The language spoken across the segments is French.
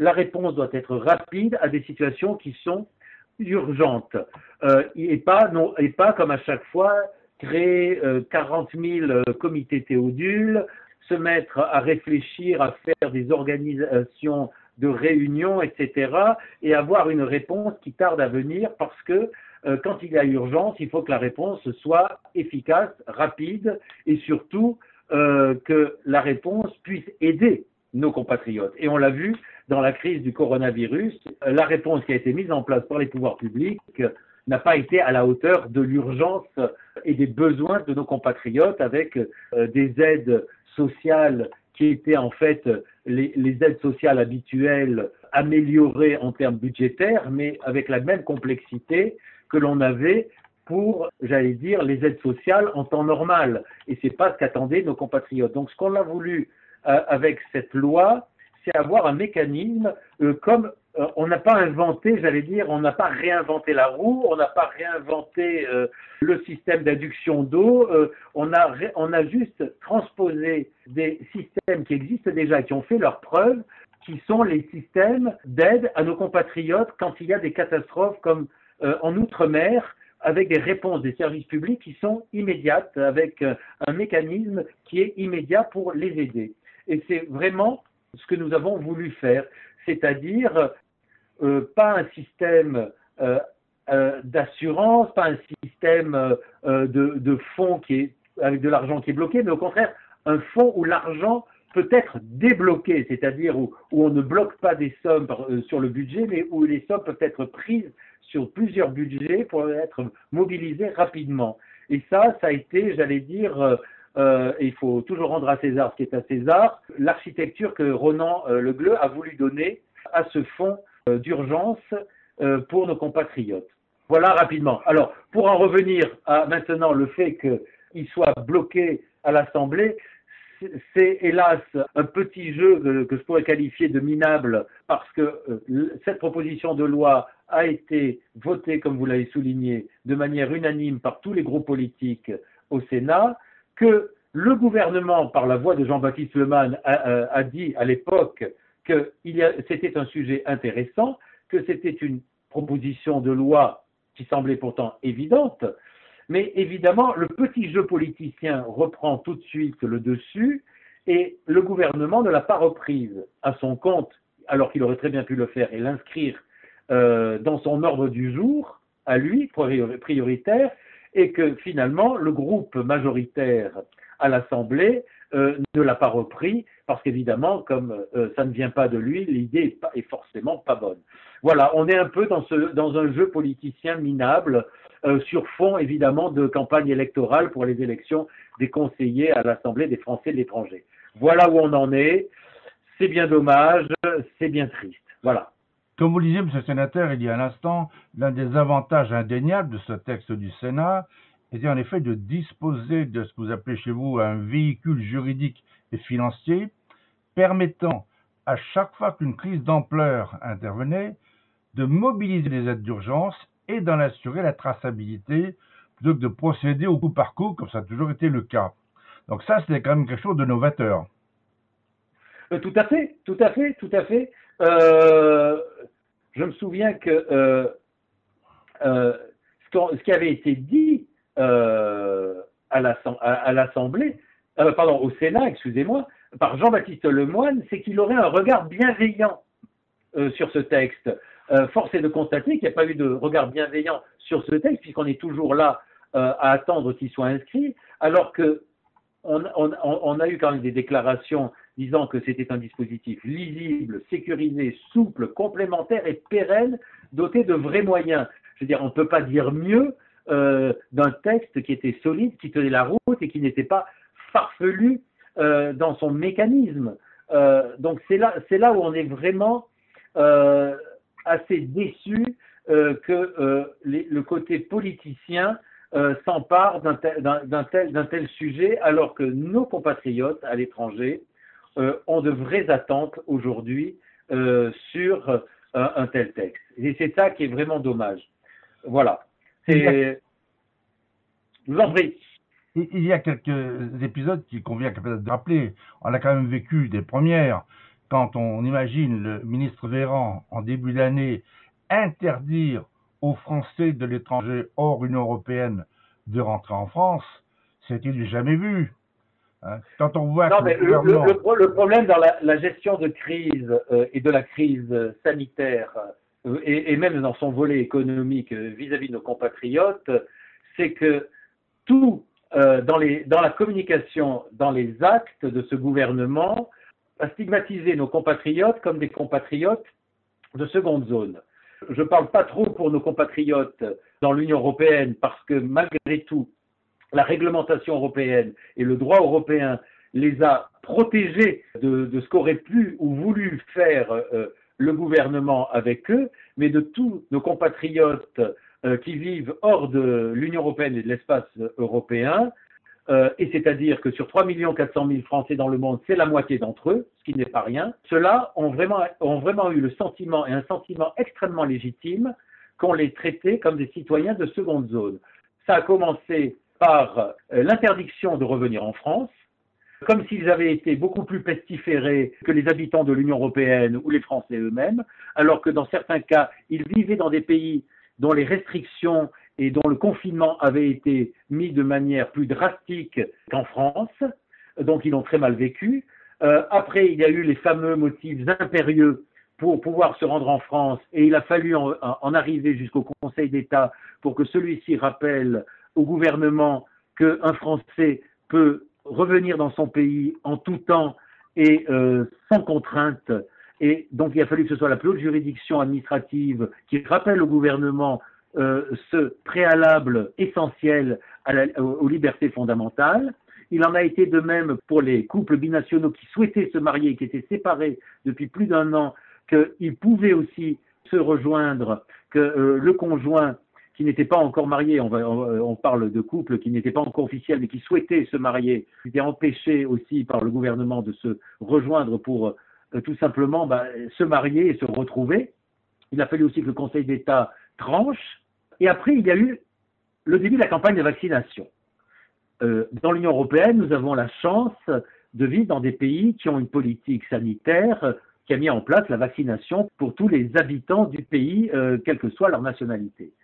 la réponse doit être rapide à des situations qui sont urgentes euh, et, pas, comme à chaque fois créer euh, 40 000 euh, comités théodules, se mettre à réfléchir, à faire des organisations de réunions, etc., et avoir une réponse qui tarde à venir parce que euh, quand il y a urgence, il faut que la réponse soit efficace, rapide et surtout que la réponse puisse aider nos compatriotes. Et on l'a vu dans la crise du coronavirus, la réponse qui a été mise en place par les pouvoirs publics n'a pas été à la hauteur de l'urgence et des besoins de nos compatriotes avec euh, des aides sociales qui étaient en fait les, aides sociales habituelles améliorées en termes budgétaires, mais avec la même complexité que l'on avait pour, j'allais dire, les aides sociales en temps normal. Et c'est pas ce qu'attendaient nos compatriotes. Donc, ce qu'on a voulu euh, avec cette loi, c'est avoir un mécanisme euh, comme euh, on n'a pas inventé, j'allais dire, on n'a pas réinventé la roue, on n'a pas réinventé euh, le système d'induction d'eau, euh, on, a, on a juste transposé des systèmes qui existent déjà, qui ont fait leurs preuves, qui sont les systèmes d'aide à nos compatriotes quand il y a des catastrophes comme en Outre-mer, avec des réponses des services publics qui sont immédiates, avec un mécanisme qui est immédiat pour les aider. Et c'est vraiment ce que nous avons voulu faire c'est-à-dire euh, pas un système euh, euh, d'assurance, pas un système de, fonds qui est avec de l'argent qui est bloqué, mais au contraire un fonds où l'argent peut être débloqué, c'est-à-dire où, on ne bloque pas des sommes sur le budget, mais où les sommes peuvent être prises sur plusieurs budgets pour être mobilisées rapidement. Et ça, ça a été, j'allais dire, euh, il faut toujours rendre à César ce qui est à César, l'architecture que Ronan euh, Le Gleu a voulu donner à ce fonds euh, d'urgence pour nos compatriotes. Voilà rapidement. Alors, pour en revenir à maintenant le fait qu'il soit bloqué à l'Assemblée, c'est hélas un petit jeu que, je pourrais qualifier de minable parce que cette proposition de loi a été votée, comme vous l'avez souligné, de manière unanime par tous les groupes politiques au Sénat que le gouvernement, par la voix de Jean-Baptiste Lemann, a, dit à l'époque que c'était un sujet intéressant, que c'était une proposition de loi qui semblait pourtant évidente, mais évidemment, le petit jeu politicien reprend tout de suite le dessus et le gouvernement ne l'a pas reprise à son compte, alors qu'il aurait très bien pu le faire et l'inscrire euh, dans son ordre du jour, à lui, prioritaire, et que finalement le groupe majoritaire à l'Assemblée euh, ne l'a pas repris parce qu'évidemment, comme euh, ça ne vient pas de lui, l'idée est, forcément pas bonne. Voilà, on est un peu dans, un jeu politicien minable euh, sur fond évidemment de campagne électorale pour les élections des conseillers à l'Assemblée des Français de l'étranger. Voilà où on en est. C'est bien dommage, c'est bien triste. Voilà. Comme vous le disiez, Monsieur le Sénateur, il y a un instant, l'un des avantages indéniables de ce texte du Sénat était en effet de disposer de ce que vous appelez chez vous un véhicule juridique et financier permettant à chaque fois qu'une crise d'ampleur intervenait de mobiliser les aides d'urgence et d'en assurer la traçabilité plutôt que de procéder au coup par coup comme ça a toujours été le cas. Donc ça, c'était quand même quelque chose de novateur. Euh, tout à fait, tout à fait, tout à fait. Euh, je me souviens que euh, euh, ce, qui avait été dit euh, à l'Assemblée, pardon, au Sénat, excusez-moi, par Jean-Baptiste Lemoyne, c'est qu'il aurait un regard bienveillant sur ce texte. force est de constater qu'il n'y a pas eu de regard bienveillant sur ce texte, puisqu'on est toujours là à attendre qu'il soit inscrit, alors que on, a eu quand même des déclarations disant que c'était un dispositif lisible, sécurisé, souple, complémentaire et pérenne, doté de vrais moyens. Je veux dire, on ne peut pas dire mieux euh, d'un texte qui était solide, qui tenait la route et qui n'était pas farfelu euh, dans son mécanisme. Euh, donc c'est là, c'est là où on est vraiment assez déçu que le côté politicien s'empare d'un tel, sujet, alors que nos compatriotes à l'étranger ont de vraies attentes aujourd'hui euh, sur euh, un, tel texte. Et c'est ça qui est vraiment dommage. Voilà. C'est. Je vous en prie. Il y a quelques épisodes qui convient peut-être de rappeler. On a quand même vécu des premières. quand on imagine le ministre Véran en début d'année interdire aux Français de l'étranger hors Union européenne de rentrer en France, c'était du jamais vu. Hein. Quand on voit non, mais le, problème dans la, gestion de crise euh, et de la crise sanitaire, euh, et, même dans son volet économique vis-à-vis de nos compatriotes, c'est que tout dans, les, dans la communication, dans les actes de ce gouvernement, à stigmatiser nos compatriotes comme des compatriotes de seconde zone. Je ne parle pas trop pour nos compatriotes dans l'Union européenne parce que malgré tout, la réglementation européenne et le droit européen les a protégés de, ce qu'aurait pu ou voulu faire euh, le gouvernement avec eux, mais de tous nos compatriotes euh, qui vivent hors de l'Union européenne et de l'espace européen, euh, et c'est-à-dire que sur 3 400 000 Français dans le monde, c'est la moitié d'entre eux, ce qui n'est pas rien, ceux-là ont vraiment, ont vraiment eu le sentiment, et un sentiment extrêmement légitime, qu'on les traitait comme des citoyens de seconde zone. Ça a commencé par euh, l'interdiction de revenir en France, comme s'ils avaient été beaucoup plus pestiférés que les habitants de l'Union européenne ou les Français eux-mêmes, alors que dans certains cas, ils vivaient dans des pays dont les restrictions et dont le confinement avait été mis de manière plus drastique qu'en France, donc ils l'ont très mal vécu. Euh, après, il y a eu les fameux motifs impérieux pour pouvoir se rendre en France et il a fallu en, arriver jusqu'au Conseil d'État pour que celui-ci rappelle au gouvernement qu'un Français peut revenir dans son pays en tout temps et euh, sans contrainte. Et donc il a fallu que ce soit la plus haute juridiction administrative qui rappelle au gouvernement euh, ce préalable essentiel aux libertés fondamentales. Il en a été de même pour les couples binationaux qui souhaitaient se marier, qui étaient séparés depuis plus d'un an, qu'ils pouvaient aussi se rejoindre, que euh, le conjoint qui n'était pas encore marié, on, on, parle de couples qui n'étaient pas encore officiels, mais qui souhaitaient se marier, était empêché aussi par le gouvernement de se rejoindre pour euh, tout simplement bah, se marier et se retrouver. Il a fallu aussi que le Conseil d'État tranche et après, il y a eu le début de la campagne de vaccination. Euh, dans l'Union européenne, nous avons la chance de vivre dans des pays qui ont une politique sanitaire qui a mis en place la vaccination pour tous les habitants du pays, euh, quelle que soit leur nationalité.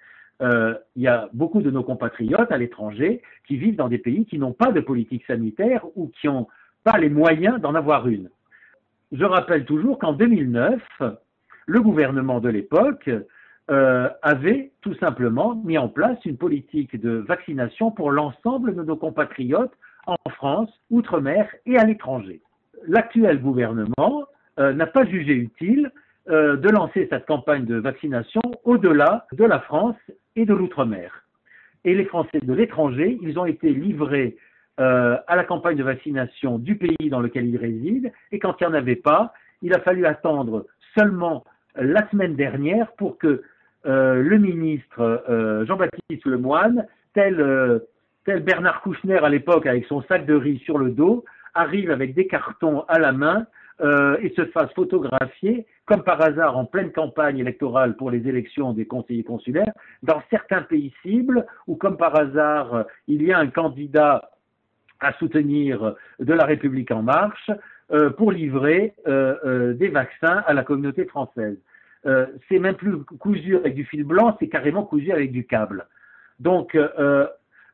Euh, il y a beaucoup de nos compatriotes à l'étranger qui vivent dans des pays qui n'ont pas de politique sanitaire ou qui n'ont pas les moyens d'en avoir une. Je rappelle toujours qu'en 2009, le gouvernement de l'époque euh, avait tout simplement mis en place une politique de vaccination pour l'ensemble de nos compatriotes en France, outre-mer et à l'étranger. L'actuel gouvernement euh, n'a pas jugé utile euh, de lancer cette campagne de vaccination au-delà de la France et de l'outre-mer. Et les Français de l'étranger, ils ont été livrés à la campagne de vaccination du pays dans lequel ils résident, et quand il n'y en avait pas, il a fallu attendre seulement la semaine dernière pour que euh, le ministre euh, Jean-Baptiste Lemoine, tel, euh, tel Bernard Kouchner à l'époque avec son sac de riz sur le dos, arrive avec des cartons à la main et se fasse photographier, comme par hasard en pleine campagne électorale pour les élections des conseillers consulaires, dans certains pays cibles, où comme par hasard il y a un candidat à soutenir de la République en marche pour livrer des vaccins à la communauté française. Euh, c'est même plus cousu avec du fil blanc, c'est carrément cousu avec du câble. Donc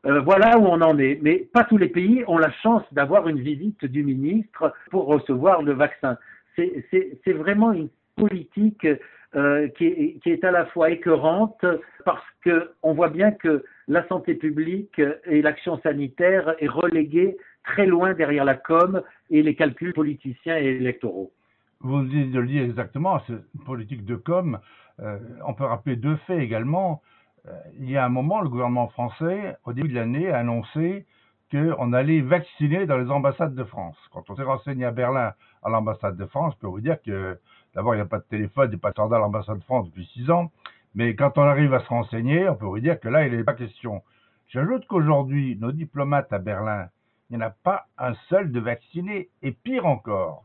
euh, euh, voilà où on en est. Mais pas tous les pays ont la chance d'avoir une visite du ministre pour recevoir le vaccin. C'est vraiment une politique qui est, qui, est, à la fois écœurante parce qu'on voit bien que la santé publique et l'action sanitaire est reléguée très loin derrière la com et les calculs politiciens et électoraux. Vous de le dire exactement, c'est une politique de com. Euh, on peut rappeler deux faits également. Euh, il y a un moment, le gouvernement français, au début de l'année, a annoncé qu'on allait vacciner dans les ambassades de France. Quand on s'est renseigné à Berlin à l'ambassade de France, je peux vous dire que d'abord, il n'y a pas de téléphone, il n'y a pas de standard à l'ambassade de France depuis six ans. Mais quand on arrive à se renseigner, on peut vous dire que là, il n'est pas question. J'ajoute qu'aujourd'hui, nos diplomates à Berlin, il n'y en a pas un seul de vacciné. Et pire encore,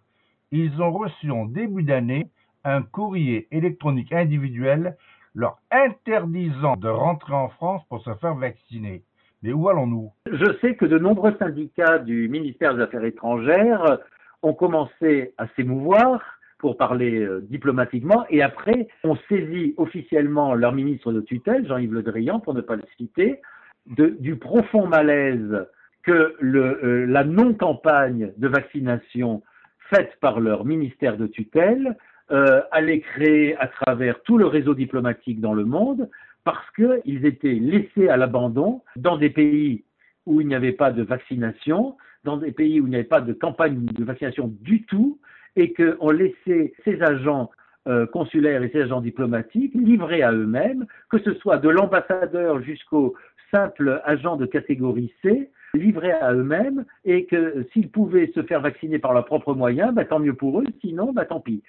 ils ont reçu en début d'année un courrier électronique individuel leur interdisant de rentrer en France pour se faire vacciner. Mais où allons-nous? Je sais que de nombreux syndicats du ministère des Affaires étrangères ont commencé à s'émouvoir pour parler euh, diplomatiquement, et après, on saisit officiellement leur ministre de tutelle, Jean-Yves Le Drian, pour ne pas le citer, du profond malaise que euh, la non-campagne de vaccination faite par leur ministère de tutelle euh, allait créer à travers tout le réseau diplomatique dans le monde, parce qu'ils étaient laissés à l'abandon dans des pays où il n'y avait pas de vaccination, dans des pays où il n'y avait pas de campagne de vaccination du tout, et qu'on laissait ces agents euh, consulaires et ces agents diplomatiques livrés à eux-mêmes, que ce soit de l'ambassadeur jusqu'au simple agent de catégorie C, livrés à eux-mêmes, et que s'ils pouvaient se faire vacciner par leurs propres moyens, bah, tant mieux pour eux, sinon, bah, tant pis.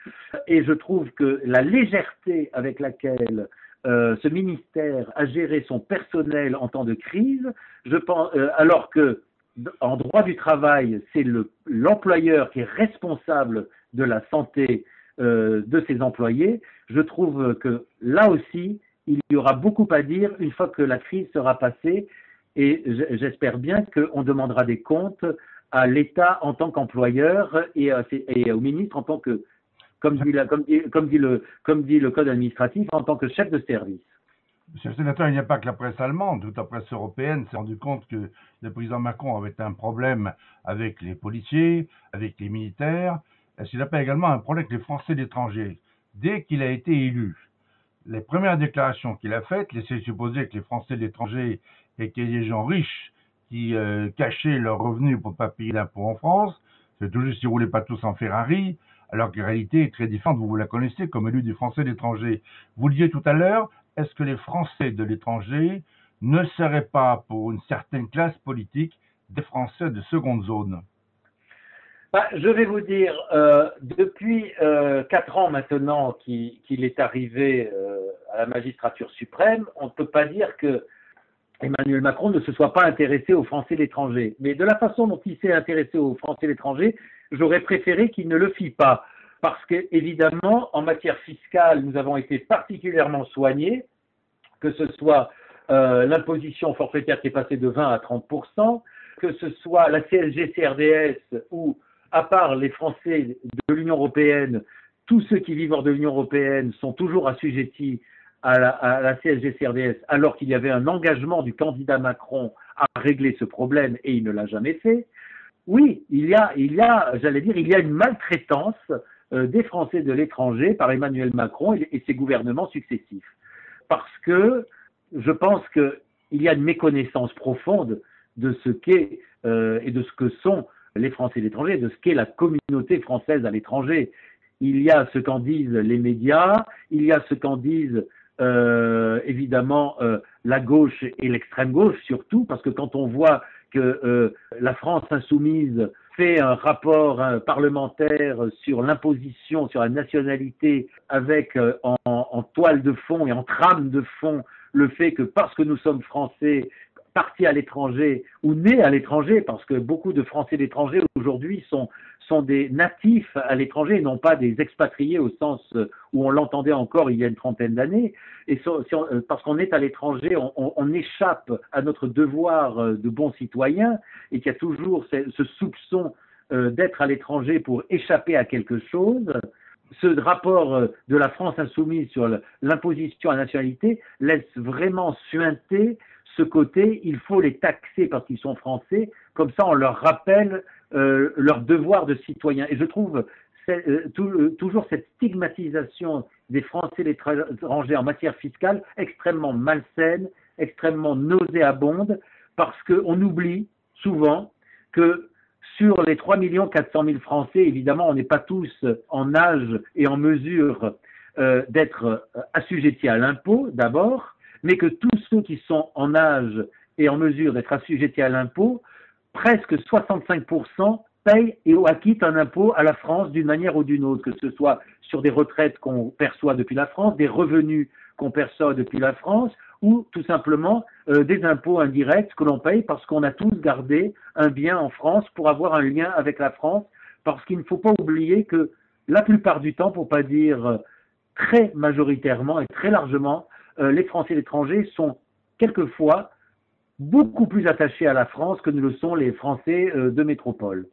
Et je trouve que la légèreté avec laquelle euh, ce ministère a géré son personnel en temps de crise, je pense, euh, alors que en droit du travail, c'est l'employeur qui est responsable de la santé euh, de ses employés, je trouve que là aussi, il y aura beaucoup à dire une fois que la crise sera passée et j'espère bien qu'on demandera des comptes à l'État en tant qu'employeur et, au ministre en tant que, comme dit, le, code administratif, en tant que chef de service. Monsieur le sénateur, il n'y a pas que la presse allemande, toute la presse européenne s'est rendu compte que le président Macron avait un problème avec les policiers, avec les militaires. Est-ce qu'il n'a pas également un problème avec les Français d'étranger Dès qu'il a été élu, les premières déclarations qu'il a faites laissaient supposer que les Français d'étranger étaient des gens riches qui euh, cachaient leurs revenus pour ne pas payer d'impôts en France. C'est toujours s'ils ne roulaient pas tous en Ferrari, alors que la réalité est très différente. Vous, vous la connaissez comme élu des Français d'étranger. Vous le disiez tout à l'heure, est-ce que les Français de l'étranger ne seraient pas, pour une certaine classe politique, des Français de seconde zone? Bah, je vais vous dire, euh, depuis euh, quatre ans maintenant qu'il est arrivé euh, à la magistrature suprême, on ne peut pas dire que Emmanuel Macron ne se soit pas intéressé aux Français l'étranger. Mais de la façon dont il s'est intéressé aux Français de l'étranger, j'aurais préféré qu'il ne le fît pas parce qu'évidemment, en matière fiscale, nous avons été particulièrement soignés, que ce soit euh, l'imposition forfaitaire qui est passée de 20 à 30 que ce soit la CSG-CRDS où, à part les Français de l'Union européenne, tous ceux qui vivent hors de l'Union européenne sont toujours assujettis à la, à CSG-CRDS, alors qu'il y avait un engagement du candidat Macron à régler ce problème et il ne l'a jamais fait. Oui, il y a, il y a, j'allais dire, il y a une maltraitance euh, des Français de l'étranger par Emmanuel Macron et, ses gouvernements successifs. Parce que je pense qu'il y a une méconnaissance profonde de ce qu'est euh, et de ce que sont les Français de l'étranger, de ce qu'est la communauté française à l'étranger. Il y a ce qu'en disent les médias, il y a ce qu'en disent euh, évidemment la gauche et l'extrême gauche surtout, parce que quand on voit que la France insoumise fait un rapport parlementaire sur l'imposition, sur la nationalité, avec euh, en, toile de fond et en trame de fond le fait que parce que nous sommes français, partis à l'étranger ou nés à l'étranger, parce que beaucoup de Français d'étranger aujourd'hui sont, sont des natifs à l'étranger, non pas des expatriés au sens où on l'entendait encore il y a une trentaine d'années. Et euh, parce qu'on est à l'étranger, on, échappe à notre devoir euh, de bon citoyen et qu'il y a toujours ce, soupçon euh, d'être à l'étranger pour échapper à quelque chose. Ce rapport de la France insoumise sur l'imposition à la nationalité laisse vraiment suinter ce côté, il faut les taxer parce qu'ils sont français, comme ça on leur rappelle euh, leur devoir de citoyen. Et je trouve euh, euh, toujours cette stigmatisation des Français et des étrangers en matière fiscale extrêmement malsaine, extrêmement nauséabonde, parce qu'on oublie souvent que sur les 3 400 000 Français, évidemment, on n'est pas tous en âge et en mesure d'être assujettis à l'impôt d'abord, mais que tous ceux qui sont en âge et en mesure d'être assujettis à l'impôt presque 65% payent et acquittent un impôt à la France d'une manière ou d'une autre, que ce soit sur des retraites qu'on perçoit depuis la France, des revenus qu'on perçoit depuis la France, ou tout simplement euh, des impôts indirects que l'on paye parce qu'on a tous gardé un bien en France pour avoir un lien avec la France, parce qu'il ne faut pas oublier que la plupart du temps, pour pas dire euh, très majoritairement et très largement, euh, les Français et l'étranger sont quelquefois beaucoup plus attachés à la France que ne le sont les Français euh, de métropole.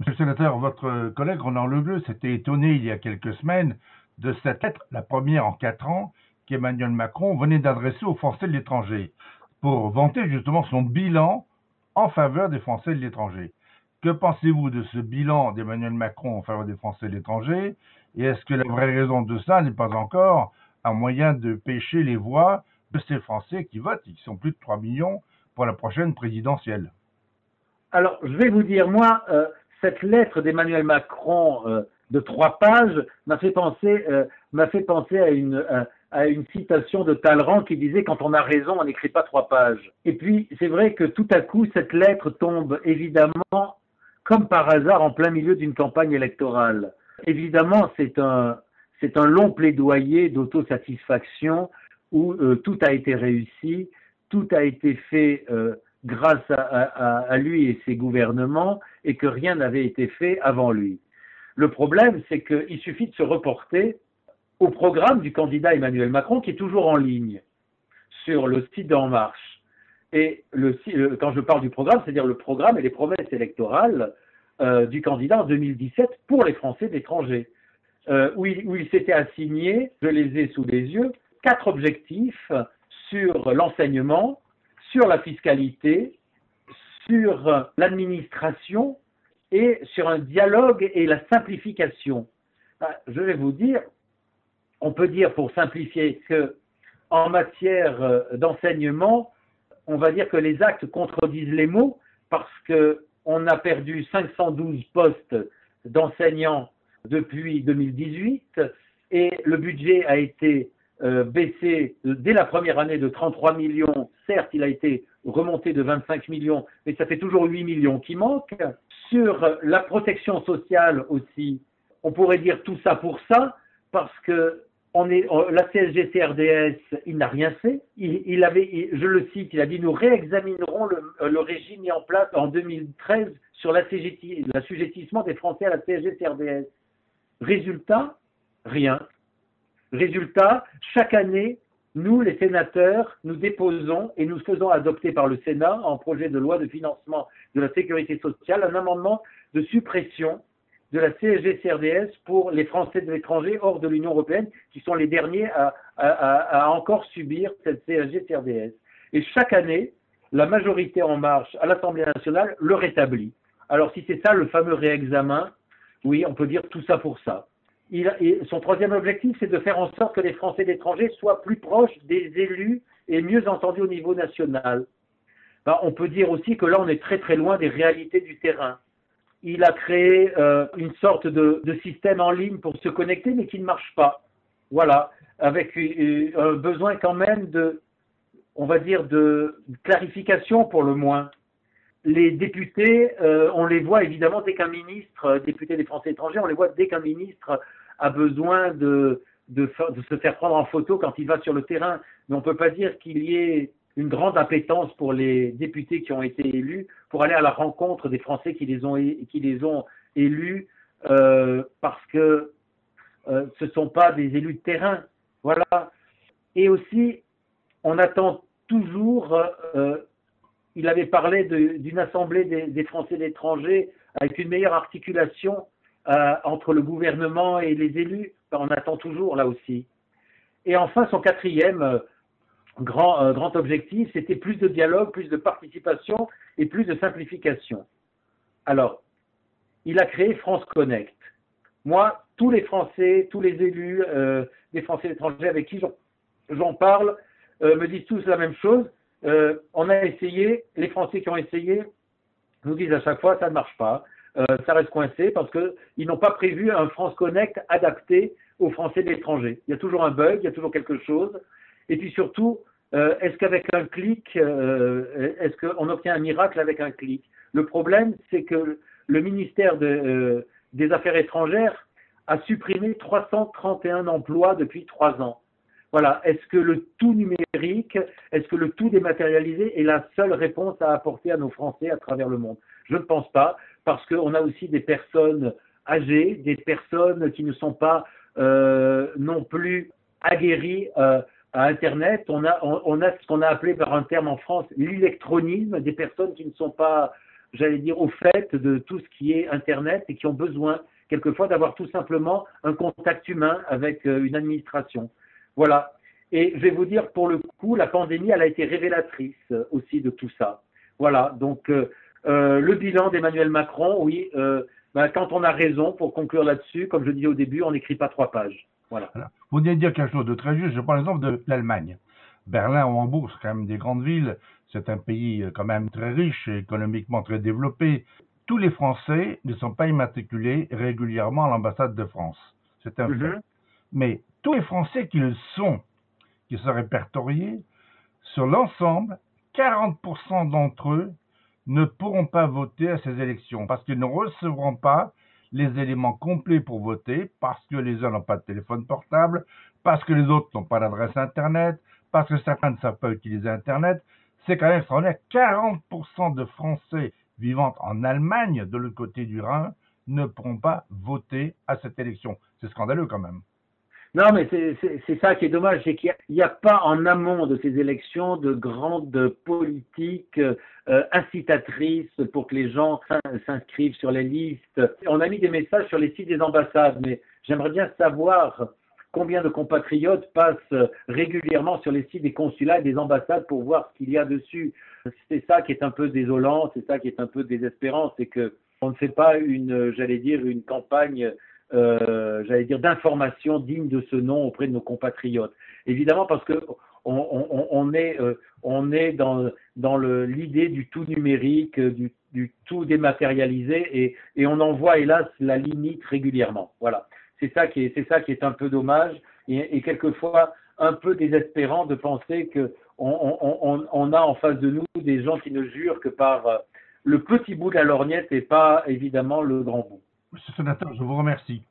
Monsieur le sénateur, votre collègue Ronan Lebleu s'était étonné il y a quelques semaines de cette lettre, la première en quatre ans, qu'Emmanuel Macron venait d'adresser aux Français de l'étranger pour vanter justement son bilan en faveur des Français de l'étranger. Que pensez-vous de ce bilan d'Emmanuel Macron en faveur des Français de l'étranger? Et est-ce que la vraie raison de ça n'est pas encore un moyen de pêcher les voix de ces Français qui votent, qui sont plus de 3 millions pour la prochaine présidentielle Alors, je vais vous dire, moi, euh, cette lettre d'Emmanuel Macron euh, de trois pages m'a fait penser, euh, fait penser à une, à une citation de Talleyrand qui disait quand on a raison, on n'écrit pas trois pages. Et puis, c'est vrai que tout à coup, cette lettre tombe évidemment comme par hasard en plein milieu d'une campagne électorale. Évidemment, c'est un, c'est un long plaidoyer d'autosatisfaction où euh, tout a été réussi, tout a été fait euh, grâce à, lui et ses gouvernements et que rien n'avait été fait avant lui. Le problème, c'est qu'il suffit de se reporter au programme du candidat Emmanuel Macron qui est toujours en ligne sur le site d'En Marche. Et le, quand je parle du programme, c'est-à-dire le programme et les promesses électorales euh, du candidat en 2017 pour les Français d'étranger, euh, où il, il s'était assigné, je les ai sous les yeux, quatre objectifs sur l'enseignement, sur la fiscalité, sur l'administration et sur un dialogue et la simplification. Ah, je vais vous dire, on peut dire pour simplifier que en matière euh, d'enseignement, on va dire que les actes contredisent les mots parce que on a perdu 512 postes d'enseignants depuis 2018 et le budget a été euh, baissé dès la première année de 33 millions. Certes, il a été remonté de 25 millions, mais ça fait toujours 8 millions qui manquent. Sur la protection sociale aussi, on pourrait dire tout ça pour ça, parce que la CSG-CRDS, il n'a rien fait. Il, avait, je le cite, il a dit nous réexaminerons le, le, régime mis en place en 2013 sur l'assujettissement des Français à la CSG-CRDS. Résultat, rien. Résultat, chaque année, nous, les sénateurs, nous déposons et nous faisons adopter par le Sénat, en projet de loi de financement de la sécurité sociale, un amendement de suppression de la CSG-CRDS pour les Français de l'étranger hors de l'Union européenne, qui sont les derniers à, encore subir cette CSG-CRDS. Et chaque année, la majorité en marche à l'Assemblée nationale le rétablit. Alors si c'est ça le fameux réexamen, oui, on peut dire tout ça pour ça. Son troisième objectif, c'est de faire en sorte que les Français d'étranger soient plus proches des élus et mieux entendus au niveau national. Ben, on peut dire aussi que là, on est très très loin des réalités du terrain il a créé euh, une sorte de, de, système en ligne pour se connecter, mais qui ne marche pas. Voilà, avec un besoin quand même de, on va dire, de clarification pour le moins. Les députés, euh, on les voit évidemment dès qu'un ministre, euh, député des Français étrangers, on les voit dès qu'un ministre a besoin de, de, de, se faire prendre en photo quand il va sur le terrain. Mais on ne peut pas dire qu'il y ait une grande appétence pour les députés qui ont été élus pour aller à la rencontre des Français qui les ont, qui les ont élus euh, parce que euh, ce ne sont pas des élus de terrain. Voilà. Et aussi, on attend toujours, euh, il avait parlé d'une assemblée des, Français d'étrangers avec une meilleure articulation euh, entre le gouvernement et les élus. On attend toujours là aussi. Et enfin, son quatrième grand, euh, grand objectif, c'était plus de dialogue, plus de participation et plus de simplification. Alors, il a créé France Connect. Moi, tous les Français, tous les élus euh, des Français étrangers avec qui j'en parle euh, me disent tous la même chose. Euh, on a essayé, les Français qui ont essayé nous disent à chaque fois ça ne marche pas, euh, ça reste coincé parce qu'ils n'ont pas prévu un France Connect adapté aux Français de l'étranger. Il y a toujours un bug, il y a toujours quelque chose. Et puis surtout, euh, est-ce qu'avec un clic, euh, est-ce qu'on obtient un miracle avec un clic? Le problème, c'est que le ministère de, des Affaires étrangères a supprimé 331 emplois depuis trois ans. Voilà. Est-ce que le tout numérique, est-ce que le tout dématérialisé est la seule réponse à apporter à nos Français à travers le monde? Je ne pense pas, parce qu'on a aussi des personnes âgées, des personnes qui ne sont pas euh, non plus aguerries euh, à Internet, on a, on, a ce qu'on a appelé par un terme en France l'électronisme, des personnes qui ne sont pas j'allais dire, au fait de tout ce qui est Internet et qui ont besoin quelquefois d'avoir tout simplement un contact humain avec euh, une administration. Voilà. Et je vais vous dire, pour le coup, la pandémie, elle a été révélatrice euh, aussi de tout ça. Voilà. Donc, euh, le bilan d'Emmanuel Macron, oui, ben, quand on a raison, pour conclure là-dessus, comme je disais au début, on n'écrit pas trois pages. Voilà. Vous venez de dire quelque chose de très juste. Je prends l'exemple de l'Allemagne. Berlin ou Hambourg, c'est quand même des grandes villes. C'est un pays quand même très riche et économiquement très développé tous les Français ne sont pas immatriculés régulièrement à l'ambassade de France. C'est un fait. Mhm. Mais tous les Français qui le sont, qui sont répertoriés, sur l'ensemble, 40% d'entre eux ne pourront pas voter à ces élections parce qu'ils ne recevront pas les éléments complets pour voter, parce que les uns n'ont pas de téléphone portable, parce que les autres n'ont pas d'adresse Internet, parce que certains ne savent pas utiliser Internet. C'est quand même extraordinaire. 40% de Français vivant en Allemagne, de l'autre côté du Rhin, ne pourront pas voter à cette élection. C'est scandaleux quand même. Non, mais c'est ça qui est dommage, c'est qu'il n'y a, pas en amont de ces élections de grandes politiques euh, incitatrices pour que les gens s'inscrivent sur les listes. On a mis des messages sur les sites des ambassades, mais j'aimerais bien savoir combien de compatriotes passent régulièrement sur les sites des consulats et des ambassades pour voir ce qu'il y a dessus. C'est ça qui est un peu désolant, c'est ça qui est un peu désespérant, c'est que on ne fait pas une, j'allais dire, une campagne, euh, j'allais dire, d'information digne de ce nom auprès de nos compatriotes. Évidemment, parce que on, est, euh, on est dans, dans l'idée du tout numérique, du, du tout dématérialisé, et, et on en voit hélas la limite régulièrement. Voilà. C'est ça qui est, c'est ça qui est un peu dommage et, quelquefois un peu désespérant de penser que on, a en face de nous des gens qui ne jurent que par euh, le petit bout de la lorgnette et pas évidemment le grand bout. Monsieur le sénateur, je vous remercie.